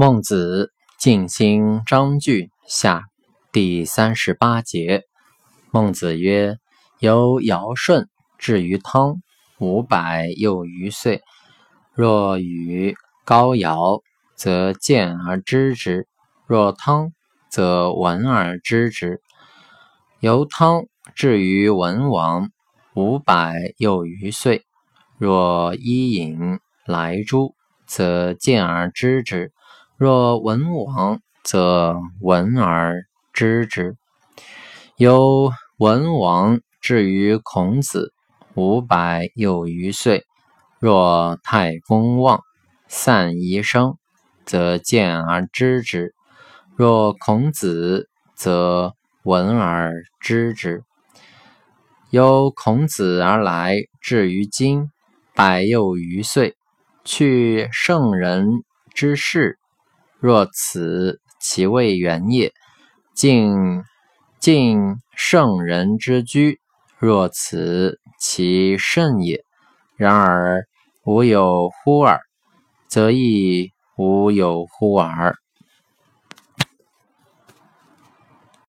孟子尽心章句下第三十八节。孟子曰：“由尧舜至于汤，五百又余岁。若与高尧，则见而知之；若汤，则闻而知之。由汤至于文王，五百又余岁。若伊尹、来诸，则见而知之。”若文王，则闻而知之。由文王至于孔子，五百有余岁。若太公望，散宜生，则见而知之；若孔子，则闻而知之。由孔子而来，至于今，百又余岁。去圣人之事。若此，其未远也；敬敬圣人之居，若此，其甚也。然而无有乎尔，则亦无有乎尔。